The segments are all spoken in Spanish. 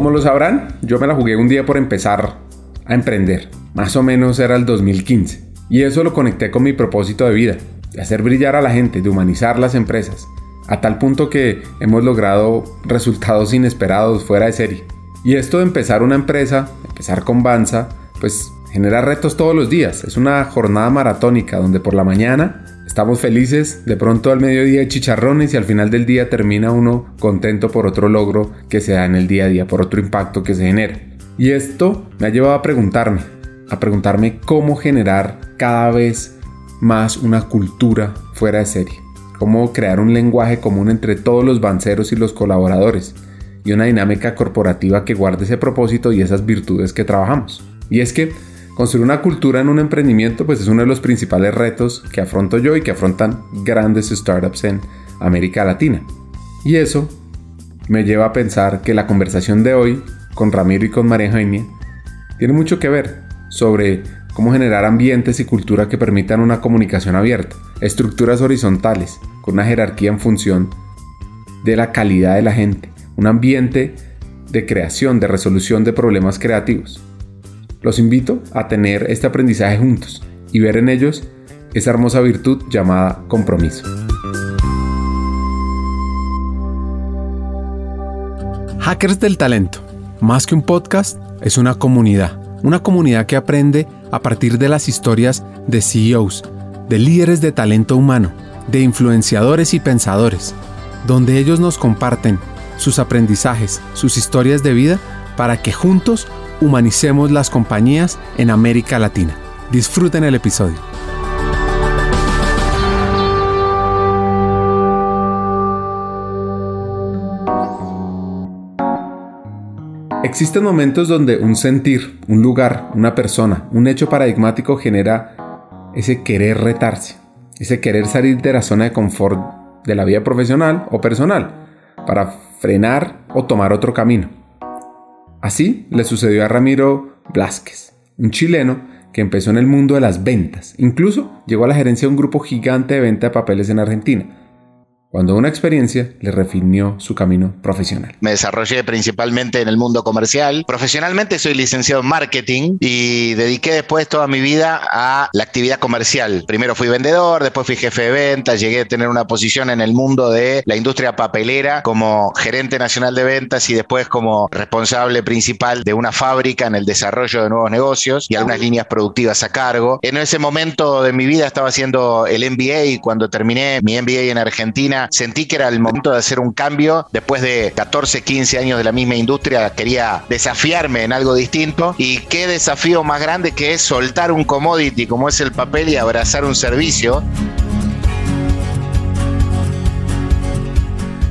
Como lo sabrán, yo me la jugué un día por empezar a emprender. Más o menos era el 2015. Y eso lo conecté con mi propósito de vida, de hacer brillar a la gente, de humanizar las empresas, a tal punto que hemos logrado resultados inesperados fuera de serie. Y esto de empezar una empresa, empezar con Banza, pues genera retos todos los días. Es una jornada maratónica donde por la mañana estamos felices, de pronto al mediodía chicharrones y al final del día termina uno contento por otro logro que se da en el día a día, por otro impacto que se genera. Y esto me ha llevado a preguntarme, a preguntarme cómo generar cada vez más una cultura fuera de serie. Cómo crear un lenguaje común entre todos los banceros y los colaboradores. Y una dinámica corporativa que guarde ese propósito y esas virtudes que trabajamos. Y es que Construir una cultura en un emprendimiento pues es uno de los principales retos que afronto yo y que afrontan grandes startups en América Latina. Y eso me lleva a pensar que la conversación de hoy con Ramiro y con María Eugenia tiene mucho que ver sobre cómo generar ambientes y cultura que permitan una comunicación abierta, estructuras horizontales, con una jerarquía en función de la calidad de la gente, un ambiente de creación, de resolución de problemas creativos. Los invito a tener este aprendizaje juntos y ver en ellos esa hermosa virtud llamada compromiso. Hackers del Talento. Más que un podcast, es una comunidad. Una comunidad que aprende a partir de las historias de CEOs, de líderes de talento humano, de influenciadores y pensadores, donde ellos nos comparten sus aprendizajes, sus historias de vida, para que juntos humanicemos las compañías en América Latina. Disfruten el episodio. Existen momentos donde un sentir, un lugar, una persona, un hecho paradigmático genera ese querer retarse, ese querer salir de la zona de confort de la vida profesional o personal para frenar o tomar otro camino. Así le sucedió a Ramiro Blasquez, un chileno que empezó en el mundo de las ventas. Incluso llegó a la gerencia de un grupo gigante de venta de papeles en Argentina cuando una experiencia le refinió su camino profesional. Me desarrollé principalmente en el mundo comercial. Profesionalmente soy licenciado en marketing y dediqué después toda mi vida a la actividad comercial. Primero fui vendedor, después fui jefe de ventas, llegué a tener una posición en el mundo de la industria papelera como gerente nacional de ventas y después como responsable principal de una fábrica en el desarrollo de nuevos negocios y algunas líneas productivas a cargo. En ese momento de mi vida estaba haciendo el MBA y cuando terminé mi MBA en Argentina sentí que era el momento de hacer un cambio. Después de 14, 15 años de la misma industria, quería desafiarme en algo distinto. Y qué desafío más grande que es soltar un commodity como es el papel y abrazar un servicio.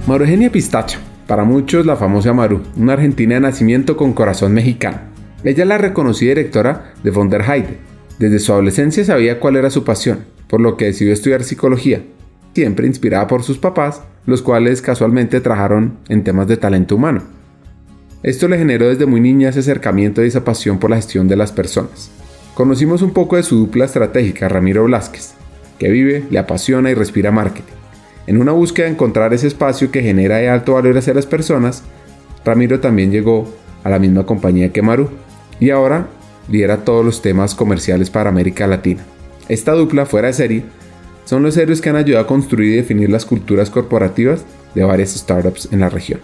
Maru Eugenia Pistacho, para muchos la famosa Maru, una argentina de nacimiento con corazón mexicano. Ella la reconocida directora de von der Heide. Desde su adolescencia sabía cuál era su pasión, por lo que decidió estudiar psicología siempre inspirada por sus papás, los cuales casualmente trabajaron en temas de talento humano. Esto le generó desde muy niña ese acercamiento y esa pasión por la gestión de las personas. Conocimos un poco de su dupla estratégica, Ramiro Blasquez, que vive, le apasiona y respira marketing. En una búsqueda de encontrar ese espacio que genera de alto valor hacia las personas, Ramiro también llegó a la misma compañía que Maru y ahora lidera todos los temas comerciales para América Latina. Esta dupla fuera de serie son los héroes que han ayudado a construir y definir las culturas corporativas de varias startups en la región.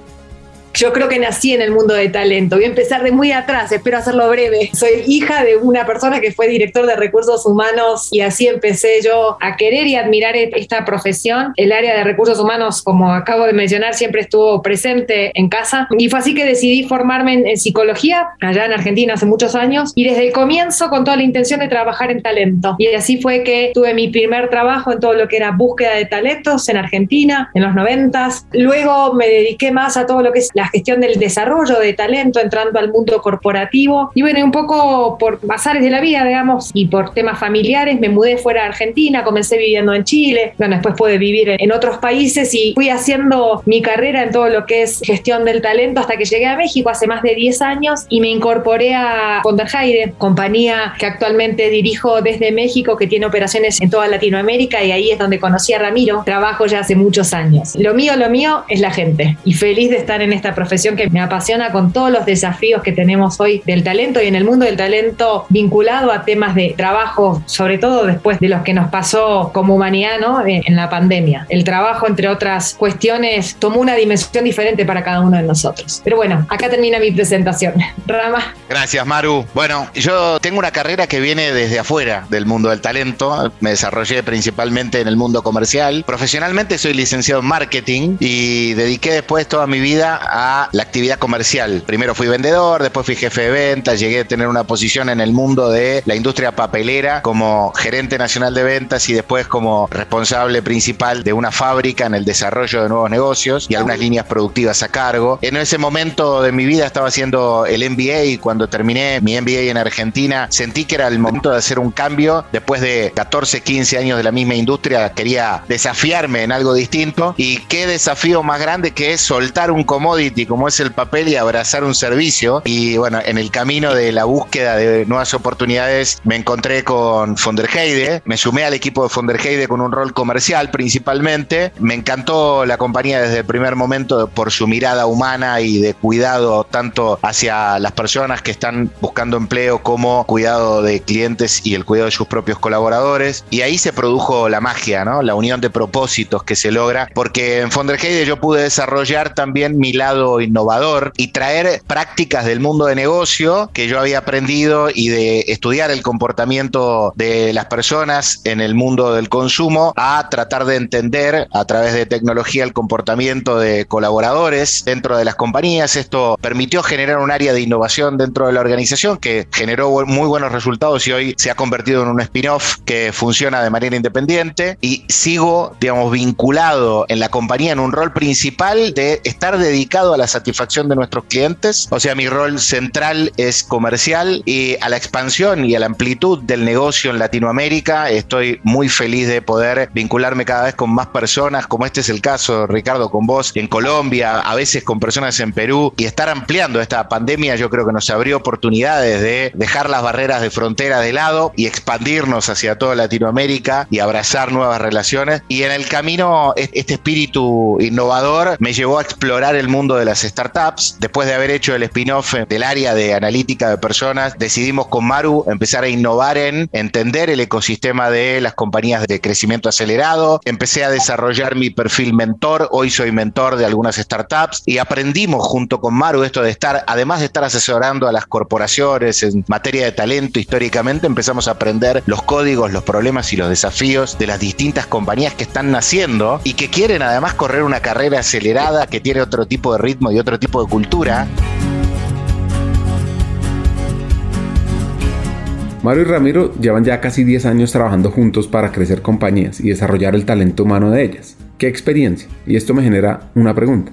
Yo creo que nací en el mundo de talento. Voy a empezar de muy atrás, espero hacerlo breve. Soy hija de una persona que fue director de recursos humanos y así empecé yo a querer y admirar e-, esta profesión. El área de recursos humanos, como acabo de mencionar, siempre estuvo presente en casa y fue así que decidí formarme en, psicología allá en Argentina hace muchos años y desde el comienzo con toda la intención de trabajar en talento. Y así fue que tuve mi primer trabajo en todo lo que era búsqueda de talentos en Argentina en los noventas. Luego me dediqué más a todo lo que es la gestión del desarrollo de talento entrando al mundo corporativo. Y bueno, un poco por bazares de la vida, digamos, y por temas familiares, me mudé fuera de Argentina, comencé viviendo en Chile, bueno, después pude vivir en otros países y fui haciendo mi carrera en todo lo que es gestión del talento hasta que llegué a México hace más de 10 años y me incorporé a Heide, compañía que actualmente dirijo desde México, que tiene operaciones en toda Latinoamérica y ahí es donde conocí a Ramiro. Trabajo ya hace muchos años. Lo mío, lo mío es la gente y feliz de estar en esta profesión que me apasiona con todos los desafíos que tenemos hoy del talento y en el mundo del talento vinculado a temas de trabajo, sobre todo después de los que nos pasó como humanidad ¿no? en la pandemia. El trabajo, entre otras cuestiones, tomó una dimensión diferente para cada uno de nosotros. Pero bueno, acá termina mi presentación. Rama. Gracias, Maru. Bueno, yo tengo una carrera que viene desde afuera del mundo del talento. Me desarrollé principalmente en el mundo comercial. Profesionalmente soy licenciado en marketing y dediqué después toda mi vida a la actividad comercial. Primero fui vendedor, después fui jefe de ventas, llegué a tener una posición en el mundo de la industria papelera como gerente nacional de ventas y después como responsable principal de una fábrica en el desarrollo de nuevos negocios y algunas líneas productivas a cargo. En ese momento de mi vida estaba haciendo el MBA y cuando terminé mi MBA en Argentina sentí que era el momento de hacer un cambio. Después de 14, 15 años de la misma industria quería desafiarme en algo distinto y qué desafío más grande que es soltar un commodity como es el papel y abrazar un servicio. Y bueno, en el camino de la búsqueda de nuevas oportunidades me encontré con Fonderheide, me sumé al equipo de Fonderheide con un rol comercial principalmente. Me encantó la compañía desde el primer momento por su mirada humana y de cuidado tanto hacia las personas que están buscando empleo como cuidado de clientes y el cuidado de sus propios colaboradores. Y ahí se produjo la magia, ¿no? La unión de propósitos que se logra, porque en Fonderheide yo pude desarrollar también mi lado innovador y traer prácticas del mundo de negocio que yo había aprendido y de estudiar el comportamiento de las personas en el mundo del consumo a tratar de entender a través de tecnología el comportamiento de colaboradores dentro de las compañías. Esto permitió generar un área de innovación dentro de la organización que generó muy buenos resultados y hoy se ha convertido en un spin-off que funciona de manera independiente y sigo, digamos, vinculado en la compañía en un rol principal de estar dedicado a la satisfacción de nuestros clientes. O sea, mi rol central es comercial y a la expansión y a la amplitud del negocio en Latinoamérica. Estoy muy feliz de poder vincularme cada vez con más personas, como este es el caso, Ricardo, con vos en Colombia, a veces con personas en Perú y estar ampliando esta pandemia yo creo que nos abrió oportunidades de dejar las barreras de frontera de lado y expandirnos hacia toda Latinoamérica y abrazar nuevas relaciones. Y en el camino, este espíritu innovador me llevó a explorar el mundo de las startups. Después de haber hecho el spin-off del área de analítica de personas, decidimos con Maru empezar a innovar en entender el ecosistema de las compañías de crecimiento acelerado. Empecé a desarrollar mi perfil mentor. Hoy soy mentor de algunas startups y aprendimos junto con Maru esto de estar, además de estar asesorando a las corporaciones en materia de talento históricamente, empezamos a aprender los códigos, los problemas y los desafíos de las distintas compañías que están naciendo y que quieren además correr una carrera acelerada que tiene otro tipo de ritmo y otro tipo de cultura. Mario y Ramiro llevan ya casi 10 años trabajando juntos para crecer compañías y desarrollar el talento humano de ellas. ¿Qué experiencia? Y esto me genera una pregunta.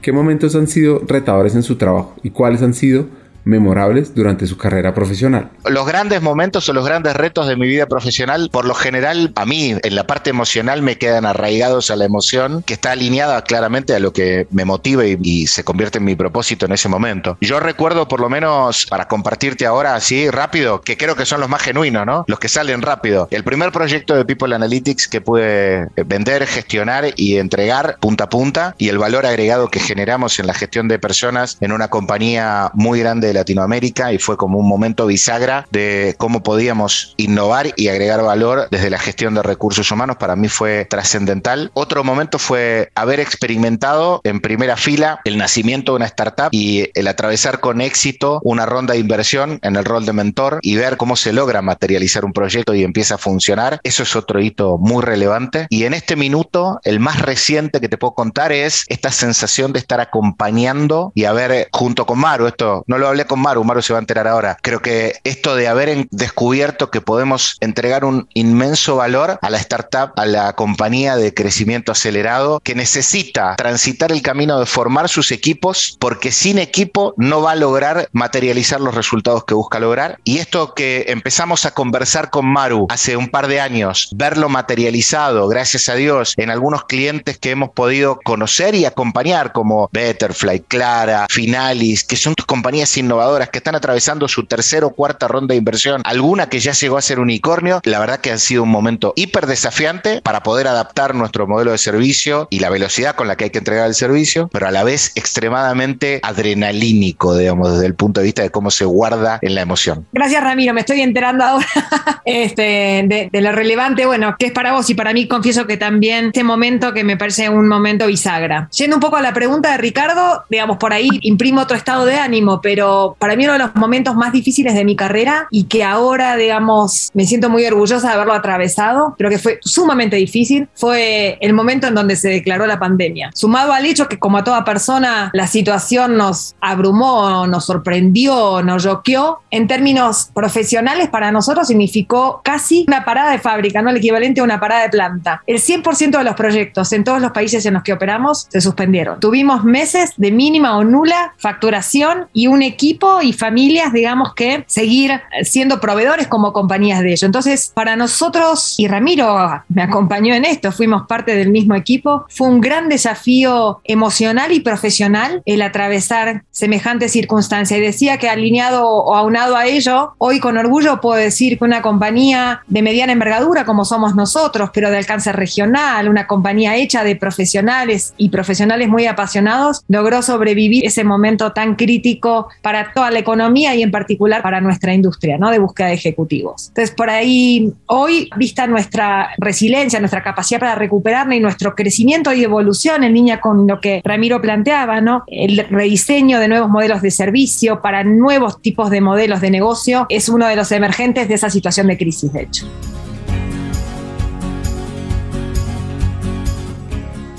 ¿Qué momentos han sido retadores en su trabajo y cuáles han sido memorables durante su carrera profesional. Los grandes momentos o los grandes retos de mi vida profesional, por lo general, a mí en la parte emocional me quedan arraigados a la emoción que está alineada claramente a lo que me motiva y, se convierte en mi propósito en ese momento. Yo recuerdo por lo menos, para compartirte ahora así rápido, que creo que son los más genuinos, ¿no? Los que salen rápido. El primer proyecto de People Analytics que pude vender, gestionar y entregar punta a punta y el valor agregado que generamos en la gestión de personas en una compañía muy grande Latinoamérica y fue como un momento bisagra de cómo podíamos innovar y agregar valor desde la gestión de recursos humanos. Para mí fue trascendental. Otro momento fue haber experimentado en primera fila el nacimiento de una startup y el atravesar con éxito una ronda de inversión en el rol de mentor y ver cómo se logra materializar un proyecto y empieza a funcionar. Eso es otro hito muy relevante. Y en este minuto, el más reciente que te puedo contar es esta sensación de estar acompañando y haber junto con Maru, esto no lo hablé con Maru, Maru se va a enterar ahora. Creo que esto de haber descubierto que podemos entregar un inmenso valor a la startup, a la compañía de crecimiento acelerado, que necesita transitar el camino de formar sus equipos, porque sin equipo no va a lograr materializar los resultados que busca lograr. Y esto que empezamos a conversar con Maru hace un par de años, verlo materializado, gracias a Dios, en algunos clientes que hemos podido conocer y acompañar, como Betterfly, Clara, Finalis, que son compañías innovadoras innovadoras que están atravesando su tercera o cuarta ronda de inversión, alguna que ya llegó a ser unicornio, la verdad que ha sido un momento hiper desafiante para poder adaptar nuestro modelo de servicio y la velocidad con la que hay que entregar el servicio, pero a la vez extremadamente adrenalínico, digamos, desde el punto de vista de cómo se guarda en la emoción. Gracias, Ramiro. Me estoy enterando ahora este, de, lo relevante, bueno, que es para vos y para mí, confieso que también este momento que me parece un momento bisagra. Yendo un poco a la pregunta de Ricardo, digamos, por ahí imprimo otro estado de ánimo, pero para mí uno de los momentos más difíciles de mi carrera y que ahora, digamos, me siento muy orgullosa de haberlo atravesado, pero que fue sumamente difícil, fue el momento en donde se declaró la pandemia. Sumado al hecho que, como a toda persona, la situación nos abrumó, nos sorprendió, nos choqueó, en términos profesionales para nosotros significó casi una parada de fábrica, ¿no? El equivalente a una parada de planta. El 100% de los proyectos en todos los países en los que operamos se suspendieron. Tuvimos meses de mínima o nula facturación y un equipo y familias, digamos, que seguir siendo proveedores como compañías de ello. Entonces, para nosotros, y Ramiro me acompañó en esto, fuimos parte del mismo equipo, fue un gran desafío emocional y profesional el atravesar semejante circunstancia. Y decía que alineado o aunado a ello, hoy con orgullo puedo decir que una compañía de mediana envergadura como somos nosotros, pero de alcance regional, una compañía hecha de profesionales y profesionales muy apasionados, logró sobrevivir ese momento tan crítico para toda la economía y en particular para nuestra industria ¿no? de búsqueda de ejecutivos. Entonces, por ahí, hoy, vista nuestra resiliencia, nuestra capacidad para recuperarnos y nuestro crecimiento y evolución en línea con lo que Ramiro planteaba, ¿no? el rediseño de nuevos modelos de servicio para nuevos tipos de modelos de negocio, es uno de los emergentes de esa situación de crisis, de hecho.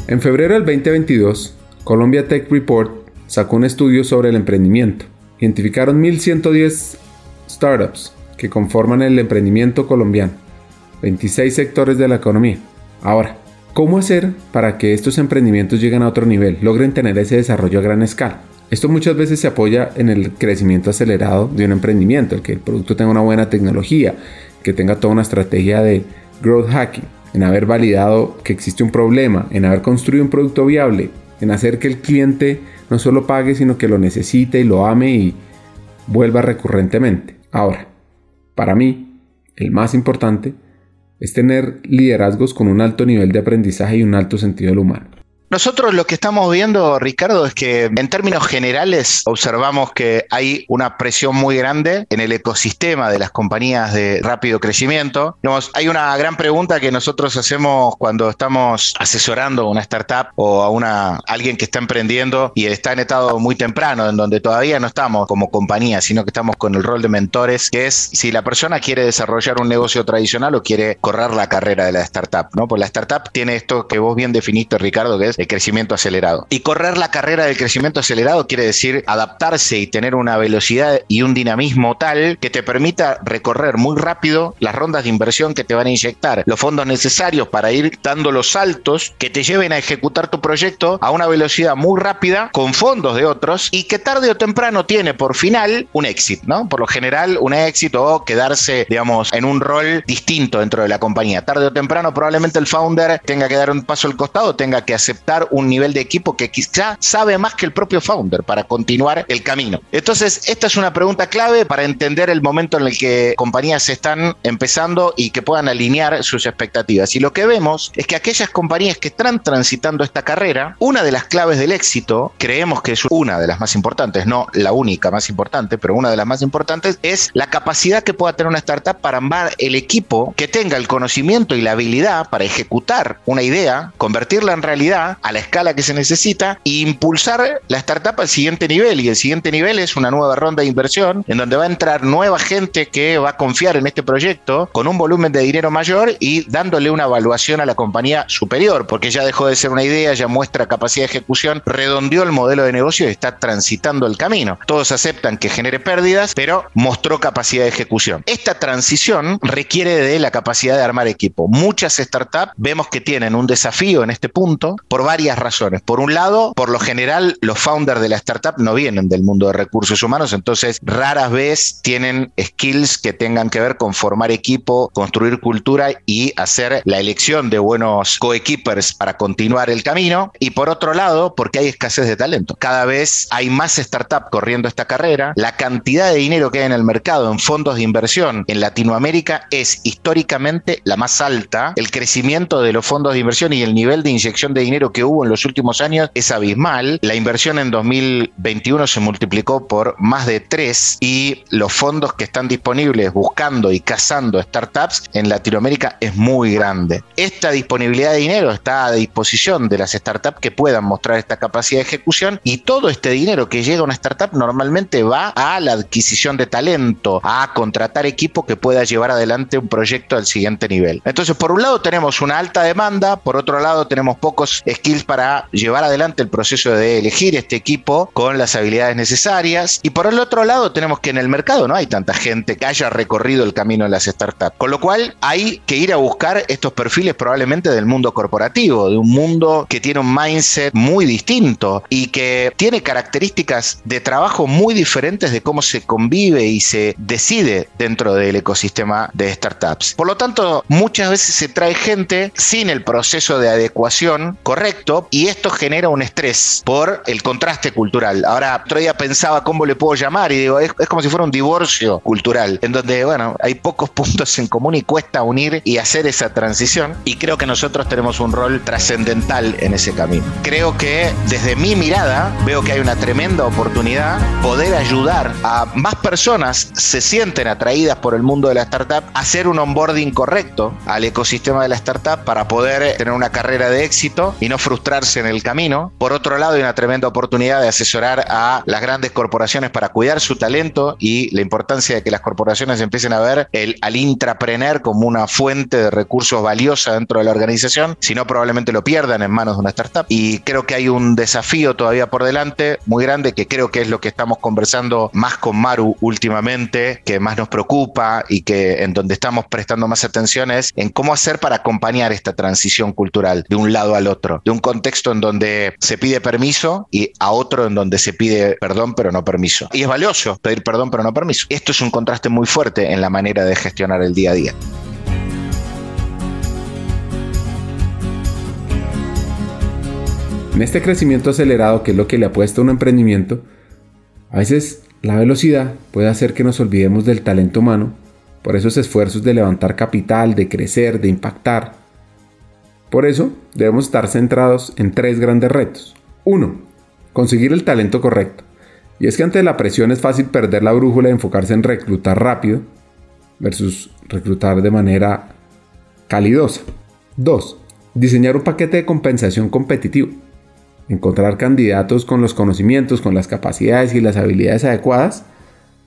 En febrero del 2022, Colombia Tech Report sacó un estudio sobre el emprendimiento. Identificaron 1.110 startups que conforman el emprendimiento colombiano, 26 sectores de la economía. Ahora, ¿cómo hacer para que estos emprendimientos lleguen a otro nivel, logren tener ese desarrollo a gran escala? Esto muchas veces se apoya en el crecimiento acelerado de un emprendimiento, el que el producto tenga una buena tecnología, que tenga toda una estrategia de growth hacking en haber validado que existe un problema, en haber construido un producto viable, en hacer que el cliente no solo pague, sino que lo necesite y lo ame y vuelva recurrentemente. Ahora, para mí, el más importante es tener liderazgos con un alto nivel de aprendizaje y un alto sentido del humano. Nosotros lo que estamos viendo, Ricardo, es que en términos generales observamos que hay una presión muy grande en el ecosistema de las compañías de rápido crecimiento. hay una gran pregunta que nosotros hacemos cuando estamos asesorando a una startup o a alguien que está emprendiendo y está en estado muy temprano, en donde todavía no estamos como compañía, sino que estamos con el rol de mentores, que es si la persona quiere desarrollar un negocio tradicional o quiere correr la carrera de la startup, ¿no? Pues la startup tiene esto que vos bien definiste, Ricardo, que es el crecimiento acelerado. Y correr la carrera del crecimiento acelerado quiere decir adaptarse y tener una velocidad y un dinamismo tal que te permita recorrer muy rápido las rondas de inversión que te van a inyectar, los fondos necesarios para ir dando los saltos que te lleven a ejecutar tu proyecto a una velocidad muy rápida con fondos de otros y que tarde o temprano tiene por final un éxito, ¿no? Por lo general un éxito o quedarse, digamos, en un rol distinto dentro de la compañía. Tarde o temprano probablemente el founder tenga que dar un paso al costado, tenga que aceptar un nivel de equipo que quizá sabe más que el propio founder para continuar el camino. Entonces, esta es una pregunta clave para entender el momento en el que compañías están empezando y que puedan alinear sus expectativas. Y lo que vemos es que aquellas compañías que están transitando esta carrera, una de las claves del éxito, creemos que es una de las más importantes, no la única más importante, pero una de las más importantes, es la capacidad que pueda tener una startup para armar el equipo que tenga el conocimiento y la habilidad para ejecutar una idea, convertirla en realidad, a la escala que se necesita e impulsar la startup al siguiente nivel. Y el siguiente nivel es una nueva ronda de inversión en donde va a entrar nueva gente que va a confiar en este proyecto con un volumen de dinero mayor y dándole una evaluación a la compañía superior, porque ya dejó de ser una idea, ya muestra capacidad de ejecución, redondeó el modelo de negocio y está transitando el camino. Todos aceptan que genere pérdidas, pero mostró capacidad de ejecución. Esta transición requiere de la capacidad de armar equipo. Muchas startups vemos que tienen un desafío en este punto por varias razones. Por un lado, por lo general, los founders de la startup no vienen del mundo de recursos humanos, entonces raras vez tienen skills que tengan que ver con formar equipo, construir cultura y hacer la elección de buenos coequippers para continuar el camino. Y por otro lado, porque hay escasez de talento. Cada vez hay más startups corriendo esta carrera. La cantidad de dinero que hay en el mercado en fondos de inversión en Latinoamérica es históricamente la más alta. El crecimiento de los fondos de inversión y el nivel de inyección de dinero que hubo en los últimos años es abismal. La inversión en 2021 se multiplicó por más de tres y los fondos que están disponibles buscando y cazando startups en Latinoamérica es muy grande. Esta disponibilidad de dinero está a disposición de las startups que puedan mostrar esta capacidad de ejecución y todo este dinero que llega a una startup normalmente va a la adquisición de talento, a contratar equipo que pueda llevar adelante un proyecto al siguiente nivel. Entonces, por un lado tenemos una alta demanda, por otro lado tenemos pocos para llevar adelante el proceso de elegir este equipo con las habilidades necesarias y por el otro lado tenemos que en el mercado no hay tanta gente que haya recorrido el camino en las startups, con lo cual hay que ir a buscar estos perfiles probablemente del mundo corporativo, de un mundo que tiene un mindset muy distinto y que tiene características de trabajo muy diferentes de cómo se convive y se decide dentro del ecosistema de startups. Por lo tanto, muchas veces se trae gente sin el proceso de adecuación correcto y esto genera un estrés por el contraste cultural. Ahora, otro día pensaba cómo le puedo llamar y digo, es, es como si fuera un divorcio cultural, en donde, bueno, hay pocos puntos en común y cuesta unir y hacer esa transición y creo que nosotros tenemos un rol trascendental en ese camino. Creo que desde mi mirada veo que hay una tremenda oportunidad poder ayudar a más personas se sienten atraídas por el mundo de la startup hacer un onboarding correcto al ecosistema de la startup para poder tener una carrera de éxito y no frustrarse en el camino. Por otro lado, hay una tremenda oportunidad de asesorar a las grandes corporaciones para cuidar su talento y la importancia de que las corporaciones empiecen a ver al intrapreneur como una fuente de recursos valiosa dentro de la organización, si no probablemente lo pierdan en manos de una startup. Y creo que hay un desafío todavía por delante muy grande que creo que es lo que estamos conversando más con Maru últimamente, que más nos preocupa y que en donde estamos prestando más atención es en cómo hacer para acompañar esta transición cultural de un lado al otro, de un contexto en donde se pide permiso y a otro en donde se pide perdón pero no permiso. Y es valioso pedir perdón pero no permiso. Esto es un contraste muy fuerte en la manera de gestionar el día a día. En este crecimiento acelerado, que es lo que le apuesta a un emprendimiento, a veces la velocidad puede hacer que nos olvidemos del talento humano por esos esfuerzos de levantar capital, de crecer, de impactar. Por eso debemos estar centrados en tres grandes retos. Uno, conseguir el talento correcto. Y es que ante la presión es fácil perder la brújula y enfocarse en reclutar rápido versus reclutar de manera calidosa. 2. Diseñar un paquete de compensación competitivo. Encontrar candidatos con los conocimientos, con las capacidades y las habilidades adecuadas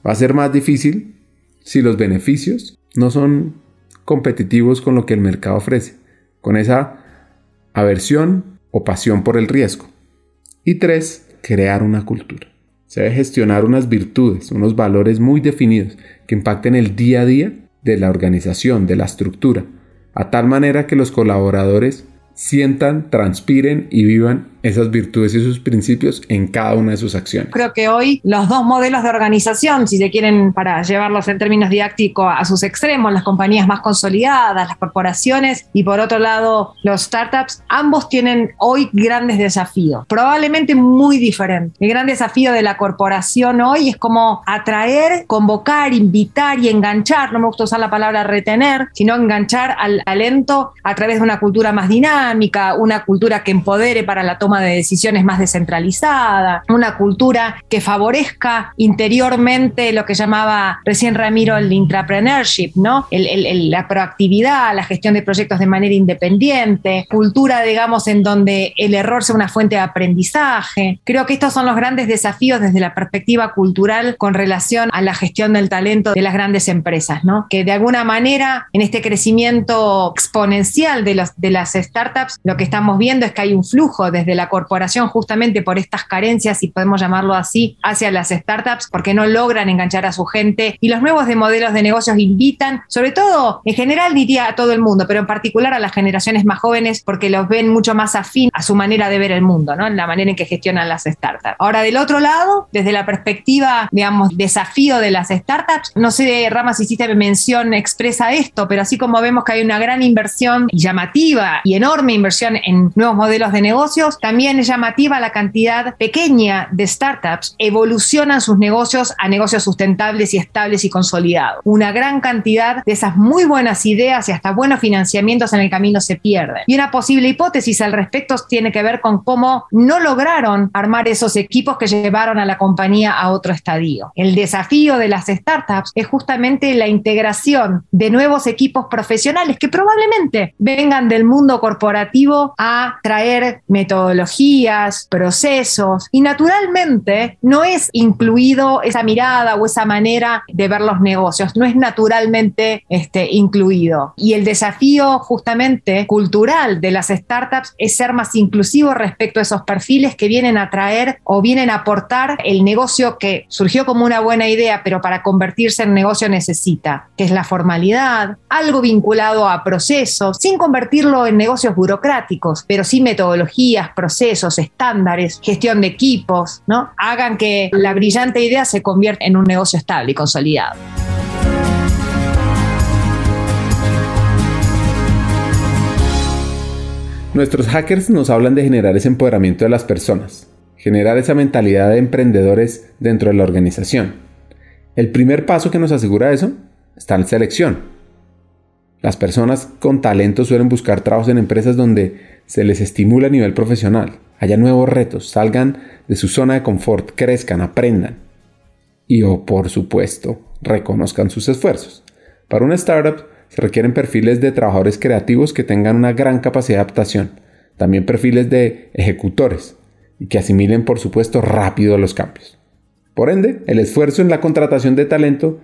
va a ser más difícil si los beneficios no son competitivos con lo que el mercado ofrece, con esa aversión o pasión por el riesgo. Y tres, crear una cultura. Se debe gestionar unas virtudes, unos valores muy definidos que impacten el día a día de la organización, de la estructura, a tal manera que los colaboradores sientan, transpiren y vivan esas virtudes y sus principios en cada una de sus acciones. Creo que hoy los dos modelos de organización, si se quieren para llevarlos en términos didácticos a sus extremos, las compañías más consolidadas, las corporaciones y por otro lado los startups, ambos tienen hoy grandes desafíos, probablemente muy diferentes. El gran desafío de la corporación hoy es como atraer, convocar, invitar y enganchar, no me gusta usar la palabra retener, sino enganchar al talento a través de una cultura más dinámica, una cultura que empodere para la toma de decisiones más descentralizada, una cultura que favorezca interiormente lo que llamaba recién Ramiro el intrapreneurship, ¿no? la proactividad, la gestión de proyectos de manera independiente, cultura, digamos, en donde el error sea una fuente de aprendizaje. Creo que estos son los grandes desafíos desde la perspectiva cultural con relación a la gestión del talento de las grandes empresas, ¿no? Que de alguna manera en este crecimiento exponencial de, los, de las startups, lo que estamos viendo es que hay un flujo desde la corporación justamente por estas carencias, si podemos llamarlo así, hacia las startups, porque no logran enganchar a su gente. Y los nuevos de modelos de negocios invitan, sobre todo, en general diría a todo el mundo, pero en particular a las generaciones más jóvenes, porque los ven mucho más afín a su manera de ver el mundo, ¿no? En la manera en que gestionan las startups. Ahora, del otro lado, desde la perspectiva, digamos, desafío de las startups, no sé, Rama, si hiciste mención expresa esto, pero así como vemos que hay una gran inversión llamativa y enorme inversión en nuevos modelos de negocios, también es llamativa la cantidad pequeña de startups evolucionan sus negocios a negocios sustentables y estables y consolidados. Una gran cantidad de esas muy buenas ideas y hasta buenos financiamientos en el camino se pierden. Y una posible hipótesis al respecto tiene que ver con cómo no lograron armar esos equipos que llevaron a la compañía a otro estadio. El desafío de las startups es justamente la integración de nuevos equipos profesionales que probablemente vengan del mundo corporativo a traer metodologías, procesos y naturalmente no es incluido esa mirada o esa manera de ver los negocios, no es naturalmente este, incluido. Y el desafío justamente cultural de las startups es ser más inclusivo respecto a esos perfiles que vienen a traer o vienen a aportar el negocio que surgió como una buena idea, pero para convertirse en negocio necesita, que es la formalidad, algo vinculado a procesos, sin convertirlo en negocios burocráticos, pero sí metodologías, procesos, estándares, gestión de equipos, ¿no? Hagan que la brillante idea se convierta en un negocio estable y consolidado. Nuestros hackers nos hablan de generar ese empoderamiento de las personas, generar esa mentalidad de emprendedores dentro de la organización. El primer paso que nos asegura eso está en selección. Las personas con talento suelen buscar trabajos en empresas donde se les estimula a nivel profesional, haya nuevos retos, salgan de su zona de confort, crezcan, aprendan y o por supuesto reconozcan sus esfuerzos. Para una startup se requieren perfiles de trabajadores creativos que tengan una gran capacidad de adaptación, también perfiles de ejecutores y que asimilen por supuesto rápido los cambios. Por ende, el esfuerzo en la contratación de talento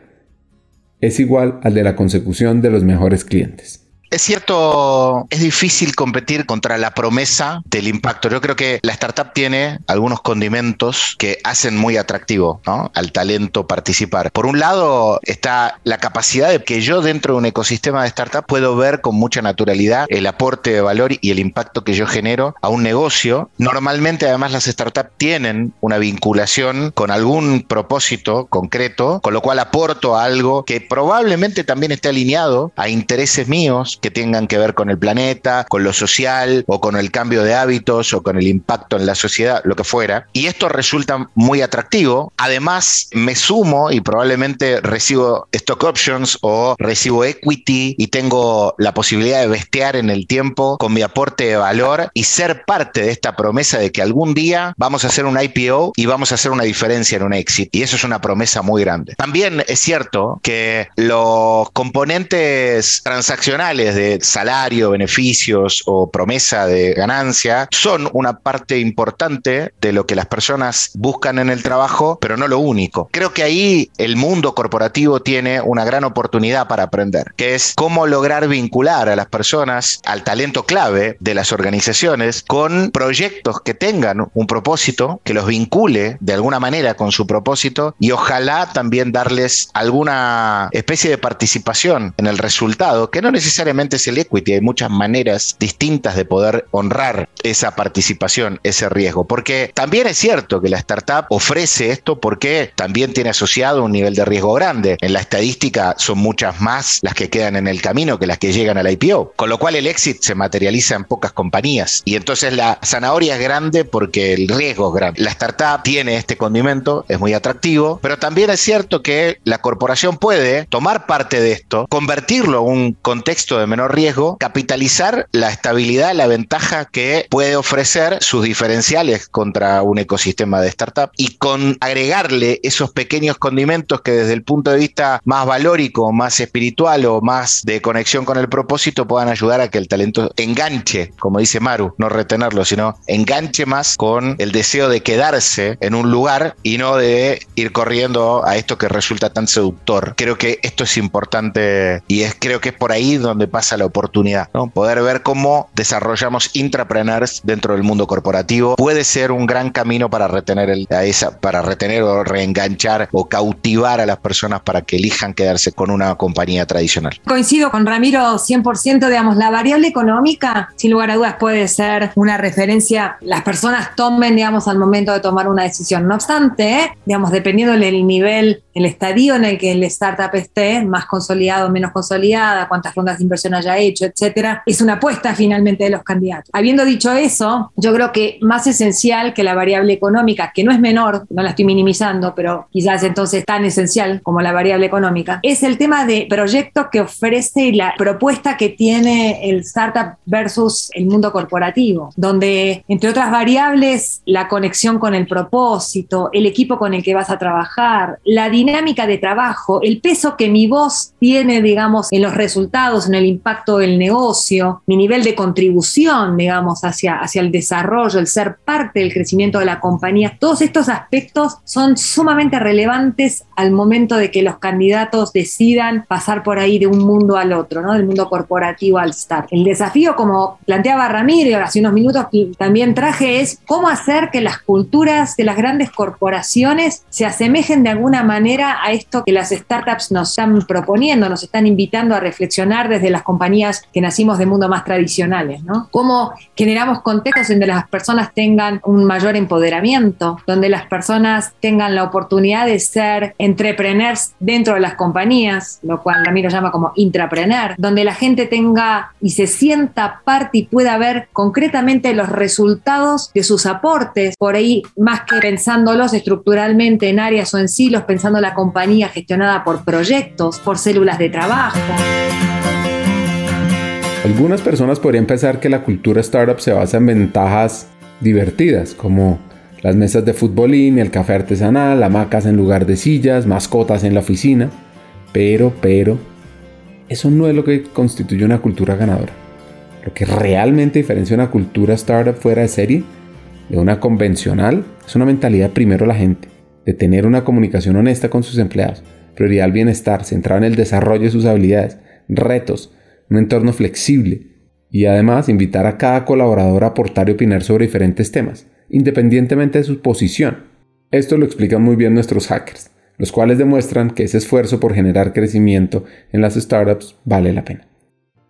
es igual al de la consecución de los mejores clientes. Es cierto, es difícil competir contra la promesa del impacto. Yo creo que la startup tiene algunos condimentos que hacen muy atractivo al talento participar. Por un lado está la capacidad de que yo dentro de un ecosistema de startup puedo ver con mucha naturalidad el aporte de valor y el impacto que yo genero a un negocio. Normalmente además las startups tienen una vinculación con algún propósito concreto, con lo cual aporto algo que probablemente también esté alineado a intereses míos que tengan que ver con el planeta, con lo social o con el cambio de hábitos o con el impacto en la sociedad, lo que fuera. Y esto resulta muy atractivo. Además, me sumo y probablemente recibo stock options o recibo equity y tengo la posibilidad de bestear en el tiempo con mi aporte de valor y ser parte de esta promesa de que algún día vamos a hacer un IPO y vamos a hacer una diferencia en un exit. Y eso es una promesa muy grande. También es cierto que los componentes transaccionales de salario, beneficios o promesa de ganancia son una parte importante de lo que las personas buscan en el trabajo, pero no lo único. Creo que ahí el mundo corporativo tiene una gran oportunidad para aprender, que es cómo lograr vincular a las personas al talento clave de las organizaciones con proyectos que tengan un propósito, que los vincule de alguna manera con su propósito y ojalá también darles alguna especie de participación en el resultado, que no necesariamente es el equity, hay muchas maneras distintas de poder honrar esa participación, ese riesgo. Porque también es cierto que la startup ofrece esto porque también tiene asociado un nivel de riesgo grande. En la estadística son muchas más las que quedan en el camino que las que llegan al IPO. Con lo cual el exit se materializa en pocas compañías. Y entonces la zanahoria es grande porque el riesgo es grande. La startup tiene este condimento, es muy atractivo, pero también es cierto que la corporación puede tomar parte de esto, convertirlo en un contexto de menor riesgo, capitalizar la estabilidad, la ventaja que puede ofrecer sus diferenciales contra un ecosistema de startup y con agregarle esos pequeños condimentos que desde el punto de vista más valórico, más espiritual o más de conexión con el propósito puedan ayudar a que el talento enganche, como dice Maru, no retenerlo, sino enganche más con el deseo de quedarse en un lugar y no de ir corriendo a esto que resulta tan seductor. Creo que esto es importante y es creo que es por ahí donde pasa la oportunidad, ¿no? Poder ver cómo desarrollamos intrapreneurs dentro del mundo corporativo puede ser un gran camino para retener el, a esa, para retener o reenganchar o cautivar a las personas para que elijan quedarse con una compañía tradicional. Coincido con Ramiro 100%, digamos, la variable económica, sin lugar a dudas, puede ser una referencia, las personas tomen, digamos, al momento de tomar una decisión. No obstante, digamos, dependiendo del nivel, el estadio en el que el startup esté, más consolidado, menos consolidada, cuántas rondas de inversión haya hecho, etcétera, es una apuesta finalmente de los candidatos. Habiendo dicho eso, yo creo que más esencial que la variable económica, que no es menor, no la estoy minimizando, pero quizás entonces tan esencial como la variable económica, es el tema de proyecto que ofrece la propuesta que tiene el startup versus el mundo corporativo, donde, entre otras variables, la conexión con el propósito, el equipo con el que vas a trabajar, la dinámica de trabajo, el peso que mi voz tiene, digamos, en los resultados, en el impacto del negocio, mi nivel de contribución, digamos, hacia, hacia el desarrollo, el ser parte del crecimiento de la compañía, todos estos aspectos son sumamente relevantes al momento de que los candidatos decidan pasar por ahí de un mundo al otro, ¿no? Del mundo corporativo al start. El desafío, como planteaba Ramírez hace unos minutos, también traje es cómo hacer que las culturas de las grandes corporaciones se asemejen de alguna manera a esto que las startups nos están proponiendo, nos están invitando a reflexionar desde las compañías que nacimos de mundo más tradicionales, ¿no? Cómo generamos contextos donde las personas tengan un mayor empoderamiento, donde las personas tengan la oportunidad de ser entrepreneurs dentro de las compañías, lo cual Ramiro llama como intrapreneur, donde la gente tenga y se sienta parte y pueda ver concretamente los resultados de sus aportes, por ahí más que pensándolos estructuralmente en áreas o en silos, pensando la compañía gestionada por proyectos, por células de trabajo. Algunas personas podrían pensar que la cultura startup se basa en ventajas divertidas, como las mesas de futbolín, el café artesanal, hamacas en lugar de sillas, mascotas en la oficina. Pero, pero, eso no es lo que constituye una cultura ganadora. Lo que realmente diferencia una cultura startup fuera de serie de una convencional es una mentalidad primero la gente, de tener una comunicación honesta con sus empleados, prioridad al bienestar, centrado en el desarrollo de sus habilidades, retos, un entorno flexible y además invitar a cada colaborador a aportar y opinar sobre diferentes temas independientemente de su posición. Esto lo explican muy bien nuestros hackers, los cuales demuestran que ese esfuerzo por generar crecimiento en las startups vale la pena.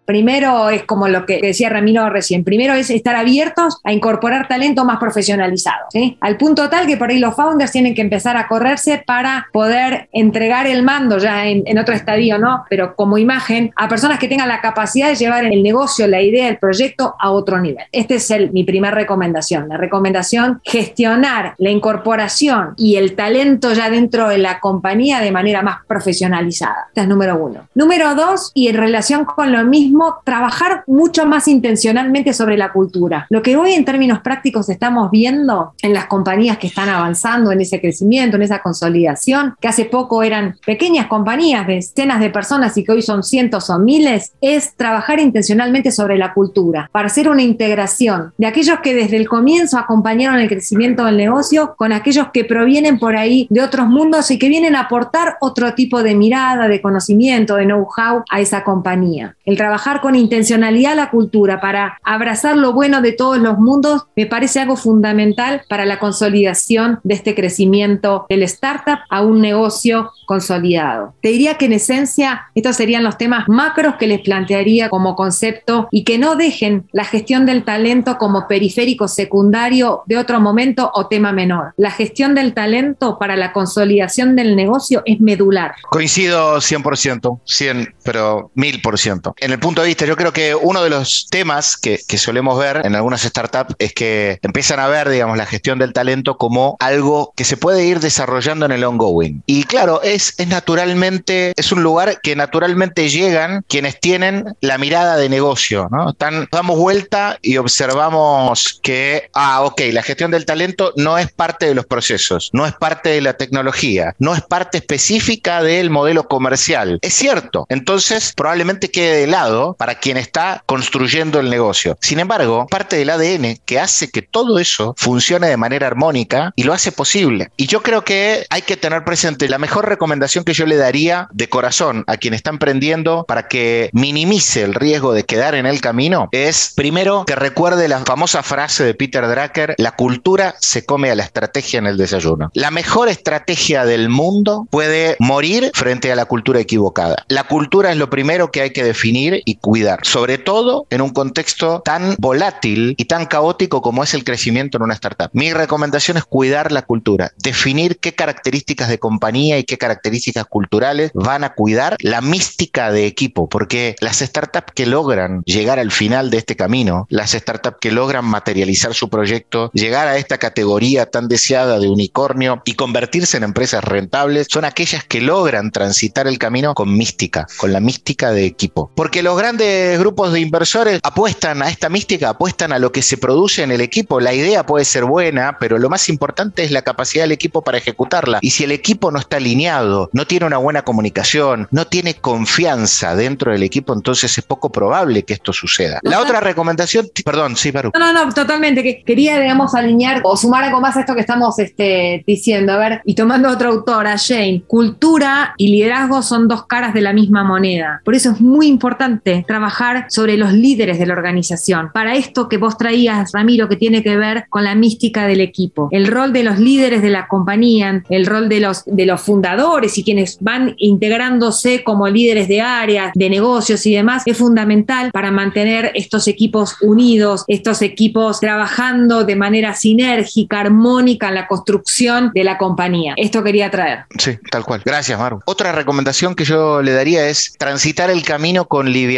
Primero es como lo que decía Ramiro recién, primero es estar abiertos a incorporar talento más profesionalizado, ¿sí? al punto tal que por ahí los founders tienen que empezar a correrse para poder entregar el mando ya en, otro estadio, ¿no? Pero como imagen a personas que tengan la capacidad de llevar el negocio, la idea, el proyecto a otro nivel. Esta es el, mi primera recomendación. La recomendación, gestionar la incorporación y el talento ya dentro de la compañía de manera más profesionalizada. Esta es número uno. Número dos, y en relación con lo mismo, trabajar mucho más intencionalmente sobre la cultura. Lo que hoy en términos prácticos estamos viendo en las compañías que están avanzando en ese crecimiento, en esa consolidación, que hace poco eran pequeñas compañías de decenas de personas y que hoy son cientos o miles, es trabajar intencionalmente sobre la cultura, para hacer una integración de aquellos que desde el comienzo acompañaron el crecimiento del negocio con aquellos que provienen por ahí de otros mundos y que vienen a aportar otro tipo de mirada, de conocimiento, de know-how a esa compañía. El trabajar con intencionalidad la cultura, para abrazar lo bueno de todos los mundos, me parece algo fundamental para la consolidación de este crecimiento del startup a un negocio consolidado. Te diría que en esencia estos serían los temas macros que les plantearía como concepto y que no dejen la gestión del talento como periférico secundario de otro momento o tema menor. La gestión del talento para la consolidación del negocio es medular. Coincido 100%, 100, pero 1000%. En el punto de vista, yo creo que uno de los temas que, que solemos ver en algunas startups es que empiezan a ver, digamos, la gestión del talento como algo que se puede ir desarrollando en el ongoing. Y claro, es, es naturalmente, es un lugar que naturalmente llegan quienes tienen la mirada de negocio, ¿no? Están, damos vuelta y observamos que, ah, ok, la gestión del talento no es parte de los procesos, no es parte de la tecnología, no es parte específica del modelo comercial. Es cierto, entonces probablemente quede de lado para quien está construyendo el negocio. Sin embargo, parte del ADN que hace que todo eso funcione de manera armónica y lo hace posible. Y yo creo que hay que tener presente la mejor recomendación que yo le daría de corazón a quien está emprendiendo para que minimice el riesgo de quedar en el camino es primero que recuerde la famosa frase de Peter Drucker, la cultura se come a la estrategia en el desayuno. La mejor estrategia del mundo puede morir frente a la cultura equivocada. La cultura es lo primero que hay que definir y cuidar, sobre todo en un contexto tan volátil y tan caótico como es el crecimiento en una startup. Mi recomendación es cuidar la cultura, definir qué características de compañía y qué características culturales van a cuidar la mística de equipo, porque las startups que logran llegar al final de este camino, las startups que logran materializar su proyecto, llegar a esta categoría tan deseada de unicornio y convertirse en empresas rentables, son aquellas que logran transitar el camino con mística, con la mística de equipo. Porque los grandes grupos de inversores apuestan a esta mística, apuestan a lo que se produce en el equipo. La idea puede ser buena, pero lo más importante es la capacidad del equipo para ejecutarla. Y si el equipo no está alineado, no tiene una buena comunicación, no tiene confianza dentro del equipo, entonces es poco probable que esto suceda. La otra recomendación, perdón, sí, Baru. No, no, no, totalmente. Que quería, digamos, alinear o sumar algo más a esto que estamos este, diciendo. A ver, y tomando otra autora, Jane, cultura y liderazgo son dos caras de la misma moneda. Por eso es muy importante trabajar sobre los líderes de la organización. Para esto que vos traías, Ramiro, que tiene que ver con la mística del equipo. El rol de los líderes de la compañía, el rol de los, fundadores y quienes van integrándose como líderes de áreas, de negocios y demás, es fundamental para mantener estos equipos unidos, estos equipos trabajando de manera sinérgica, armónica en la construcción de la compañía. Esto quería traer. Sí, tal cual. Gracias, Maru. Otra recomendación que yo le daría es transitar el camino con liviandad,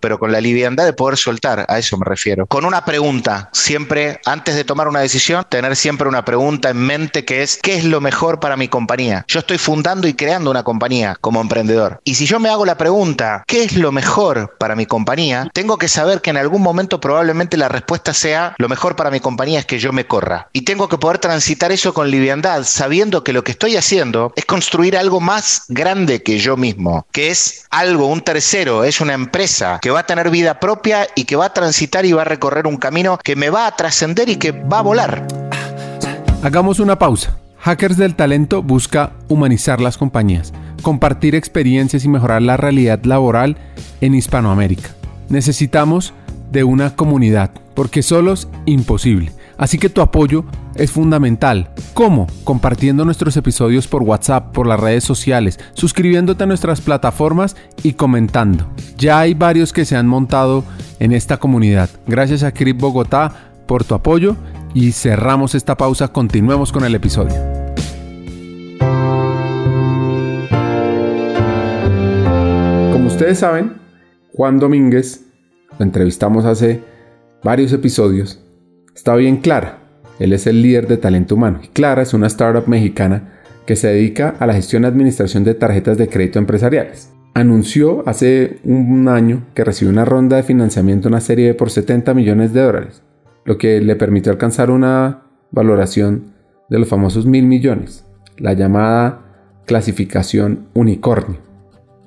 pero con la liviandad de poder soltar, a eso me refiero. Con una pregunta, siempre antes de tomar una decisión, tener siempre una pregunta en mente que es, ¿qué es lo mejor para mi compañía? Yo estoy fundando y creando una compañía como emprendedor. Y si yo me hago la pregunta, ¿qué es lo mejor para mi compañía? Tengo que saber que en algún momento probablemente la respuesta sea, lo mejor para mi compañía es que yo me corra. Y tengo que poder transitar eso con liviandad, sabiendo que lo que estoy haciendo es construir algo más grande que yo mismo, que es algo, un tercero, es una empresa que va a tener vida propia y que va a transitar y va a recorrer un camino que me va a trascender y que va a volar. Hagamos una pausa. Hackers del Talento busca humanizar las compañías, compartir experiencias y mejorar la realidad laboral en Hispanoamérica. Necesitamos de una comunidad, porque solos imposible. Así que tu apoyo es fundamental. ¿Cómo? Compartiendo nuestros episodios por WhatsApp, por las redes sociales, suscribiéndote a nuestras plataformas y comentando. Ya hay varios que se han montado en esta comunidad. Gracias a Crip Bogotá por tu apoyo y cerramos esta pausa. Continuemos con el episodio. Como ustedes saben, Juan Domínguez, lo entrevistamos hace varios episodios, está bien clara. Él es el líder de talento humano. Clara es una startup mexicana que se dedica a la gestión y administración de tarjetas de crédito empresariales. Anunció hace un año que recibió una ronda de financiamiento, una serie de por 70 millones de dólares, lo que le permitió alcanzar una valoración de los famosos mil millones, la llamada clasificación unicornio.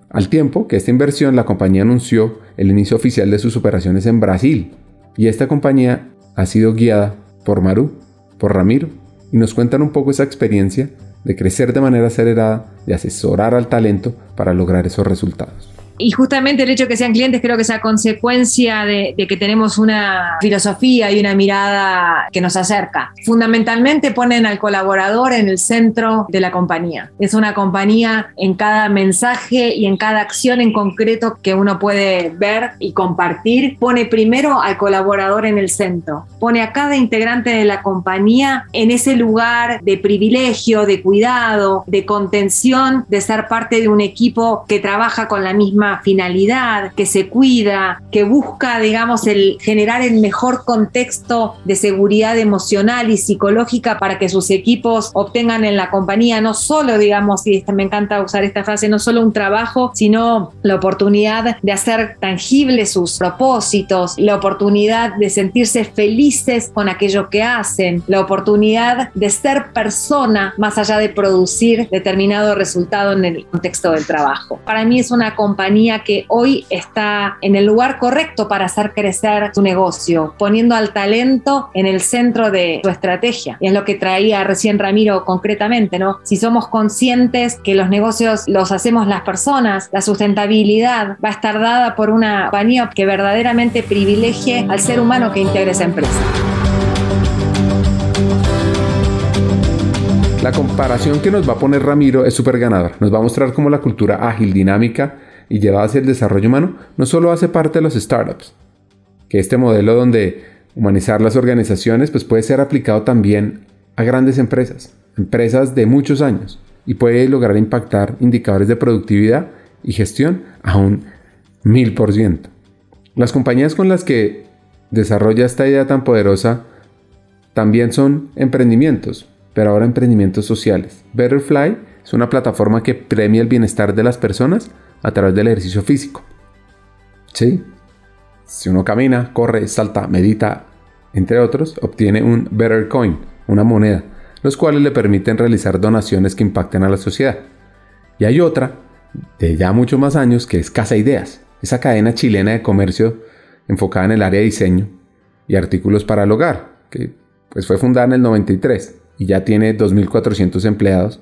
Al tiempo que esta inversión, la compañía anunció el inicio oficial de sus operaciones en Brasil, y esta compañía ha sido guiada por Maru, por Ramiro, y nos cuentan un poco esa experiencia de crecer de manera acelerada, de asesorar al talento para lograr esos resultados y justamente el hecho de que sean clientes creo que es a consecuencia de, que tenemos una filosofía y una mirada que nos acerca. Fundamentalmente ponen al colaborador en el centro de la compañía. Es una compañía en cada mensaje y en cada acción en concreto que uno puede ver y compartir. Pone primero al colaborador en el centro. Pone a cada integrante de la compañía en ese lugar de privilegio, de cuidado, de contención, de ser parte de un equipo que trabaja con la misma finalidad, que se cuida, que busca, digamos, el generar el mejor contexto de seguridad emocional y psicológica para que sus equipos obtengan en la compañía no solo, digamos, y me encanta usar esta frase, no solo un trabajo, sino la oportunidad de hacer tangibles sus propósitos, la oportunidad de sentirse felices con aquello que hacen, la oportunidad de ser persona más allá de producir determinado resultado en el contexto del trabajo. Para mí es una compañía que hoy está en el lugar correcto para hacer crecer su negocio, poniendo al talento en el centro de su estrategia. Y es lo que traía recién Ramiro concretamente, ¿no? Si somos conscientes que los negocios los hacemos las personas, la sustentabilidad va a estar dada por una compañía que verdaderamente privilegie al ser humano que integra esa empresa. La comparación que nos va a poner Ramiro es súper ganadora. Nos va a mostrar cómo la cultura ágil, dinámica y llevada hacia el desarrollo humano no solo hace parte de los startups, que este modelo donde humanizar las organizaciones pues puede ser aplicado también a grandes empresas, empresas de muchos años, y puede lograr impactar indicadores de productividad y gestión a un mil por ciento. Las compañías con las que desarrolla esta idea tan poderosa también son emprendimientos, pero ahora emprendimientos sociales. Betterfly es una plataforma que premia el bienestar de las personas a través del ejercicio físico. ¿Sí? Si uno camina, corre, salta, medita, entre otros, obtiene un Better Coin, una moneda, los cuales le permiten realizar donaciones que impacten a la sociedad. Y hay otra, de ya muchos más años, que es Casa Ideas, esa cadena chilena de comercio enfocada en el área de diseño y artículos para el hogar, que pues fue fundada en el 93 y ya tiene 2.400 empleados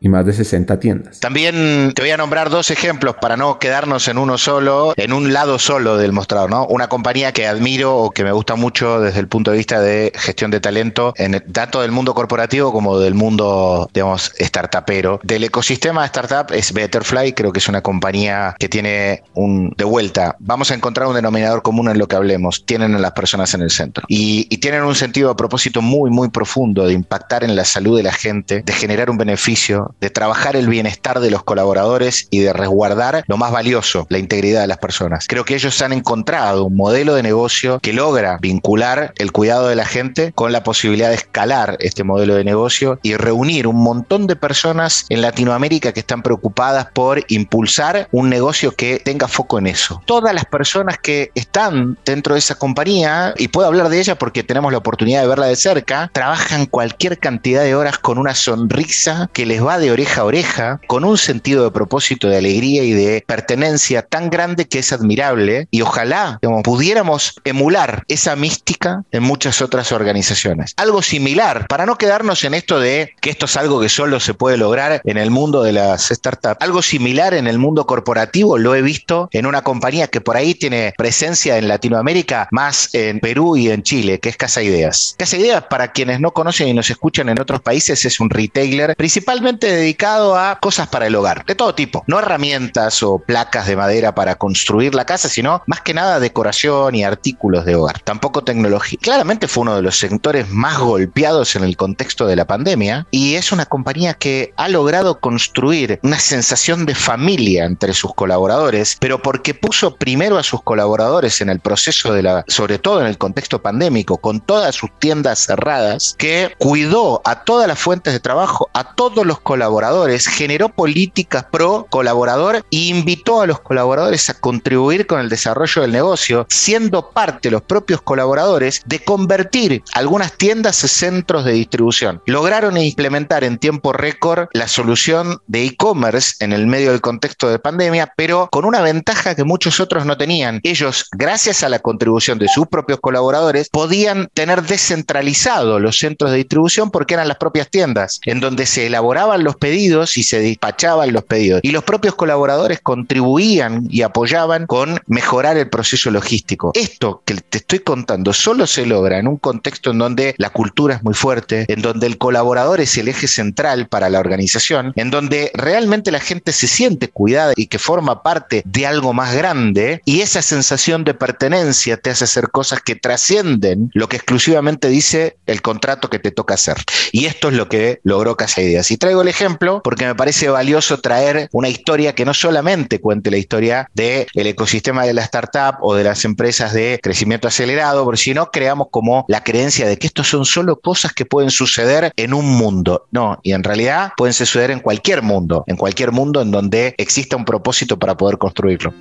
y más de 60 tiendas. También te voy a nombrar dos ejemplos para no quedarnos en uno solo, en un lado solo del mostrador, ¿no? Una compañía que admiro o que me gusta mucho desde el punto de vista de gestión de talento, en tanto del mundo corporativo como del mundo, digamos, startupero. Del ecosistema de startup es Betterfly, creo que es una compañía que tiene un, de vuelta, vamos a encontrar un denominador común en lo que hablemos, tienen a las personas en el centro. Y, y tienen un sentido de propósito muy, muy profundo de impactar en la salud de la gente, de generar un beneficio de trabajar el bienestar de los colaboradores y de resguardar lo más valioso, la integridad de las personas. Creo que ellos han encontrado un modelo de negocio que logra vincular el cuidado de la gente con la posibilidad de escalar este modelo de negocio y reunir un montón de personas en Latinoamérica que están preocupadas por impulsar un negocio que tenga foco en eso. Todas las personas que están dentro de esa compañía, y puedo hablar de ella porque tenemos la oportunidad de verla de cerca, trabajan cualquier cantidad de horas con una sonrisa que les va de oreja a oreja, con un sentido de propósito, de alegría y de pertenencia tan grande que es admirable y ojalá pudiéramos emular esa mística en muchas otras organizaciones. Algo similar, para no quedarnos en esto de que esto es algo que solo se puede lograr en el mundo de las startups, algo similar en el mundo corporativo lo he visto en una compañía que por ahí tiene presencia en Latinoamérica, más en Perú y en Chile, que es Casa Ideas. Casa Ideas, para quienes no conocen y nos escuchan en otros países, es un retailer principalmente dedicado a cosas para el hogar, de todo tipo. No herramientas o placas de madera para construir la casa, sino más que nada decoración y artículos de hogar. Tampoco tecnología. Claramente fue uno de los sectores más golpeados en el contexto de la pandemia y es una compañía que ha logrado construir una sensación de familia entre sus colaboradores, pero porque puso primero a sus colaboradores en el proceso de la, sobre todo en el contexto pandémico, con todas sus tiendas cerradas, que cuidó a todas las fuentes de trabajo, a todos los colaboradores colaboradores, generó políticas pro colaborador e invitó a los colaboradores a contribuir con el desarrollo del negocio, siendo parte los propios colaboradores de convertir algunas tiendas en centros de distribución. Lograron implementar en tiempo récord la solución de e-commerce en el medio del contexto de pandemia, pero con una ventaja que muchos otros no tenían. Ellos, gracias a la contribución de sus propios colaboradores, podían tener descentralizado los centros de distribución porque eran las propias tiendas, en donde se elaboraban los pedidos y se despachaban los pedidos. Y los propios colaboradores contribuían y apoyaban con mejorar el proceso logístico. Esto que te estoy contando solo se logra en un contexto en donde la cultura es muy fuerte, en donde el colaborador es el eje central para la organización, en donde realmente la gente se siente cuidada y que forma parte de algo más grande y esa sensación de pertenencia te hace hacer cosas que trascienden lo que exclusivamente dice el contrato que te toca hacer. Y esto es lo que logró Casa Ideas. Y traigo el ejemplo porque me parece valioso traer una historia que no solamente cuente la historia del el ecosistema de la startup o de las empresas de crecimiento acelerado, sino creamos como la creencia de que estos son solo cosas que pueden suceder en un mundo. No, y en realidad pueden suceder en cualquier mundo, en cualquier mundo en donde exista un propósito para poder construirlo.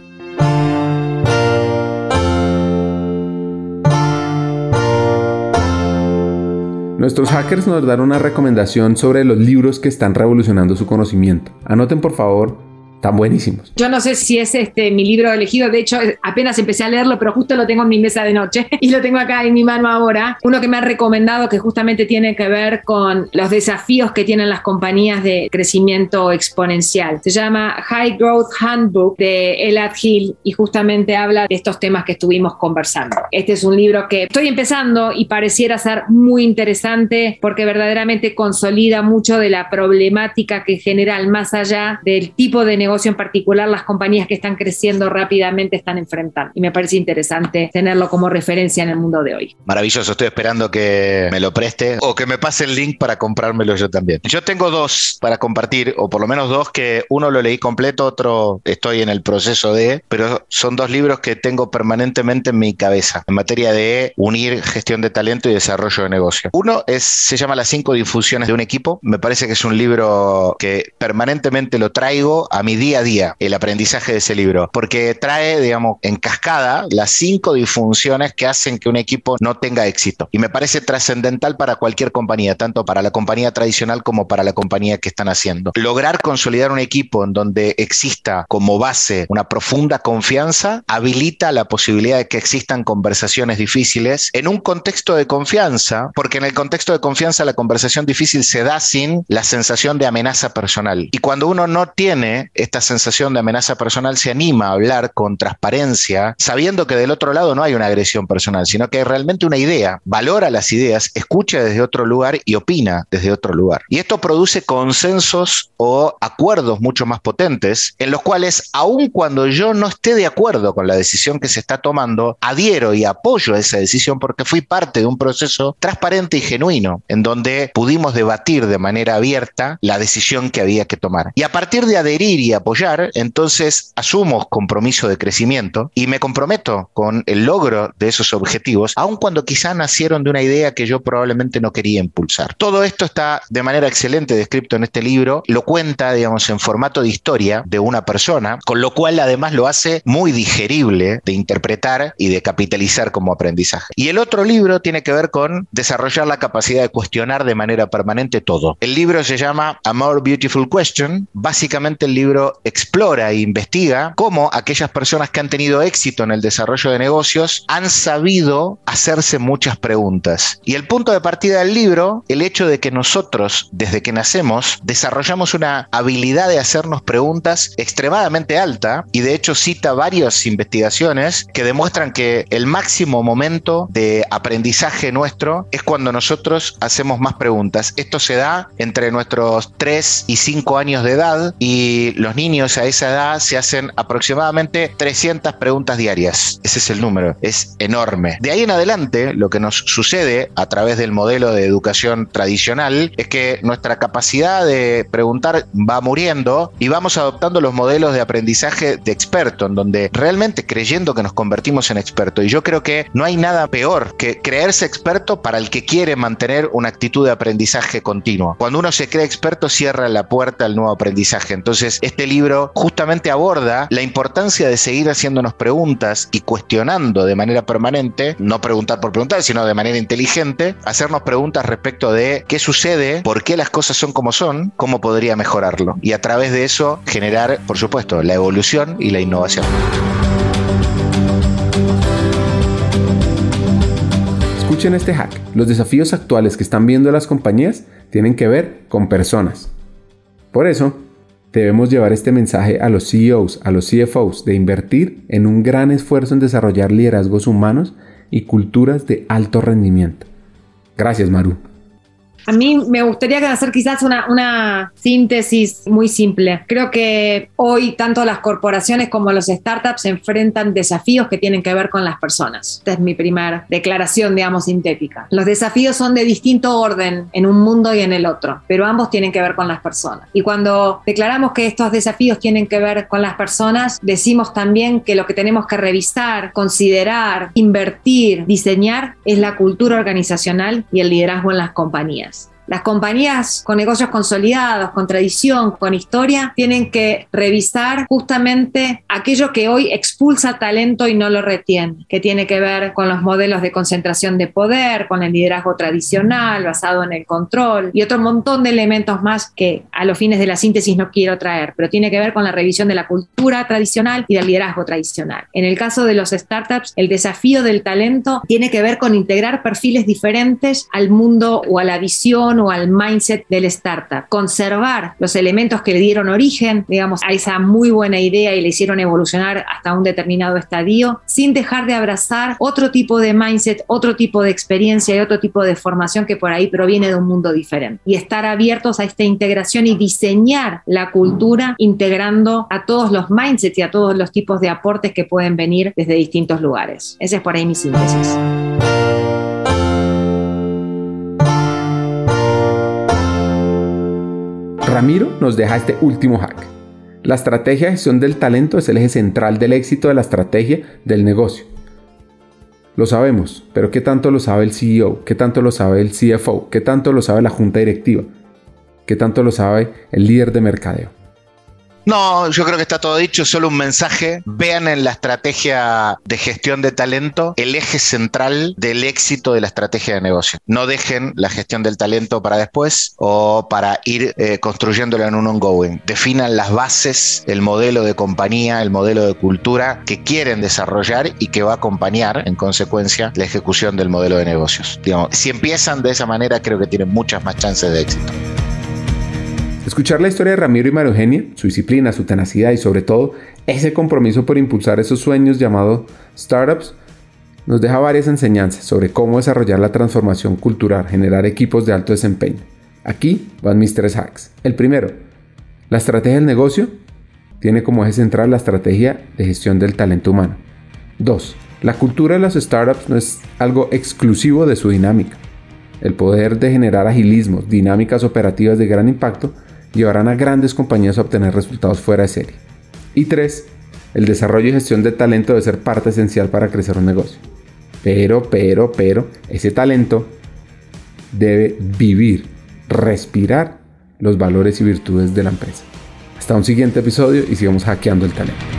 Nuestros hackers nos dan una recomendación sobre los libros que están revolucionando su conocimiento. Anoten por favor tan buenísimos. Yo no sé si es este mi libro elegido, de hecho apenas empecé a leerlo, pero justo lo tengo en mi mesa de noche y lo tengo acá en mi mano ahora. Uno que me ha recomendado que justamente tiene que ver con los desafíos que tienen las compañías de crecimiento exponencial. Se llama High Growth Handbook de Elad Hill y justamente habla de estos temas que estuvimos conversando. Este es un libro que estoy empezando y pareciera ser muy interesante porque verdaderamente consolida mucho de la problemática que general más allá del tipo de negocio en particular las compañías que están creciendo rápidamente están enfrentando. Y me parece interesante tenerlo como referencia en el mundo de hoy. Maravilloso, estoy esperando que me lo preste o que me pase el link para comprármelo yo también. Yo tengo dos para compartir, o por lo menos dos que uno lo leí completo, otro estoy en el proceso de, pero son dos libros que tengo permanentemente en mi cabeza en materia de unir gestión de talento y desarrollo de negocio. Uno es, se llama Las cinco difusiones de un equipo. Me parece que es un libro que permanentemente lo traigo a mi día a día, el aprendizaje de ese libro, porque trae, digamos, en cascada las cinco disfunciones que hacen que un equipo no tenga éxito. Y me parece trascendental para cualquier compañía, tanto para la compañía tradicional como para la compañía que están haciendo. Lograr consolidar un equipo en donde exista como base una profunda confianza habilita la posibilidad de que existan conversaciones difíciles en un contexto de confianza, porque en el contexto de confianza la conversación difícil se da sin la sensación de amenaza personal. Y cuando uno no tiene esta sensación de amenaza personal, se anima a hablar con transparencia, sabiendo que del otro lado no hay una agresión personal, sino que hay realmente una idea, valora las ideas, escucha desde otro lugar y opina desde otro lugar. Y esto produce consensos o acuerdos mucho más potentes, en los cuales, aun cuando yo no esté de acuerdo con la decisión que se está tomando, adhiero y apoyo a esa decisión porque fui parte de un proceso transparente y genuino, en donde pudimos debatir de manera abierta la decisión que había que tomar. Y a partir de adherir y apoyar, entonces asumo compromiso de crecimiento y me comprometo con el logro de esos objetivos, aun cuando quizá nacieron de una idea que yo probablemente no quería impulsar. Todo esto está de manera excelente descrito en este libro, lo cuenta, digamos, en formato de historia de una persona, con lo cual además lo hace muy digerible de interpretar y de capitalizar como aprendizaje. Y el otro libro tiene que ver con desarrollar la capacidad de cuestionar de manera permanente todo. El libro se llama A More Beautiful Question. Básicamente el libro explora e investiga cómo aquellas personas que han tenido éxito en el desarrollo de negocios han sabido hacerse muchas preguntas. Y el punto de partida del libro, el hecho de que nosotros, desde que nacemos, desarrollamos una habilidad de hacernos preguntas extremadamente alta y de hecho cita varias investigaciones que demuestran que el máximo momento de aprendizaje nuestro es cuando nosotros hacemos más preguntas. Esto se da entre nuestros 3 y 5 años de edad y los niños a esa edad se hacen aproximadamente 300 preguntas diarias. Ese es el número, es enorme. De ahí en adelante, lo que nos sucede a través del modelo de educación tradicional es que nuestra capacidad de preguntar va muriendo y vamos adoptando los modelos de aprendizaje de experto, en donde realmente creyendo que nos convertimos en experto. Y yo creo que no hay nada peor que creerse experto para el que quiere mantener una actitud de aprendizaje continuo. Cuando uno se cree experto, cierra la puerta al nuevo aprendizaje. Entonces, este libro justamente aborda la importancia de seguir haciéndonos preguntas y cuestionando de manera permanente, no preguntar por preguntar, sino de manera inteligente, hacernos preguntas respecto de qué sucede, por qué las cosas son como son, cómo podría mejorarlo. Y a través de eso generar, por supuesto, la evolución y la innovación. Escuchen este hack. Los desafíos actuales que están viendo las compañías tienen que ver con personas. Por eso, debemos llevar este mensaje a los CEOs, a los CFOs, de invertir en un gran esfuerzo en desarrollar liderazgos humanos y culturas de alto rendimiento. Gracias, Maru. A mí me gustaría hacer quizás una, una, síntesis muy simple. Creo que hoy tanto las corporaciones como los startups enfrentan desafíos que tienen que ver con las personas. Esta es mi primera declaración, digamos, sintética. Los desafíos son de distinto orden en un mundo y en el otro, pero ambos tienen que ver con las personas. Y cuando declaramos que estos desafíos tienen que ver con las personas, decimos también que lo que tenemos que revisar, considerar, invertir, diseñar es la cultura organizacional y el liderazgo en las compañías. Las compañías con negocios consolidados, con tradición, con historia, tienen que revisar justamente aquello que hoy expulsa talento y no lo retiene, que tiene que ver con los modelos de concentración de poder, con el liderazgo tradicional basado en el control y otro montón de elementos más que a los fines de la síntesis no quiero traer, pero tiene que ver con la revisión de la cultura tradicional y del liderazgo tradicional. En el caso de los startups, el desafío del talento tiene que ver con integrar perfiles diferentes al mundo o a la visión o al mindset del startup, conservar los elementos que le dieron origen, digamos, a esa muy buena idea y le hicieron evolucionar hasta un determinado estadio, sin dejar de abrazar otro tipo de mindset, otro tipo de experiencia y otro tipo de formación que por ahí proviene de un mundo diferente. Y estar abiertos a esta integración y diseñar la cultura integrando a todos los mindsets y a todos los tipos de aportes que pueden venir desde distintos lugares. Esa es por ahí mi síntesis. Ramiro nos deja este último hack. La estrategia de gestión del talento es el eje central del éxito de la estrategia del negocio. Lo sabemos, pero ¿qué tanto lo sabe el CEO? ¿Qué tanto lo sabe el CFO? ¿Qué tanto lo sabe la junta directiva? ¿Qué tanto lo sabe el líder de mercadeo? No, yo creo que está todo dicho, solo un mensaje. Vean en la estrategia de gestión de talento el eje central del éxito de la estrategia de negocio. No dejen la gestión del talento para después o para ir eh, construyéndolo en un ongoing. Definan las bases, el modelo de compañía, el modelo de cultura que quieren desarrollar y que va a acompañar en consecuencia la ejecución del modelo de negocios. si empiezan de esa manera, creo que tienen muchas más chances de éxito. Escuchar la historia de Ramiro y María Eugenia, su disciplina, su tenacidad y sobre todo ese compromiso por impulsar esos sueños llamados startups, nos deja varias enseñanzas sobre cómo desarrollar la transformación cultural, generar equipos de alto desempeño. Aquí van mis tres hacks. El primero, la estrategia del negocio tiene como eje central la estrategia de gestión del talento humano. 2. La cultura de las startups no es algo exclusivo de su dinámica. El poder de generar agilismos, dinámicas operativas de gran impacto llevarán a grandes compañías a obtener resultados fuera de serie. Y 3. El desarrollo y gestión de talento debe ser parte esencial para crecer un negocio. Pero, pero, pero, ese talento debe vivir, respirar los valores y virtudes de la empresa. Hasta un siguiente episodio y sigamos hackeando el talento.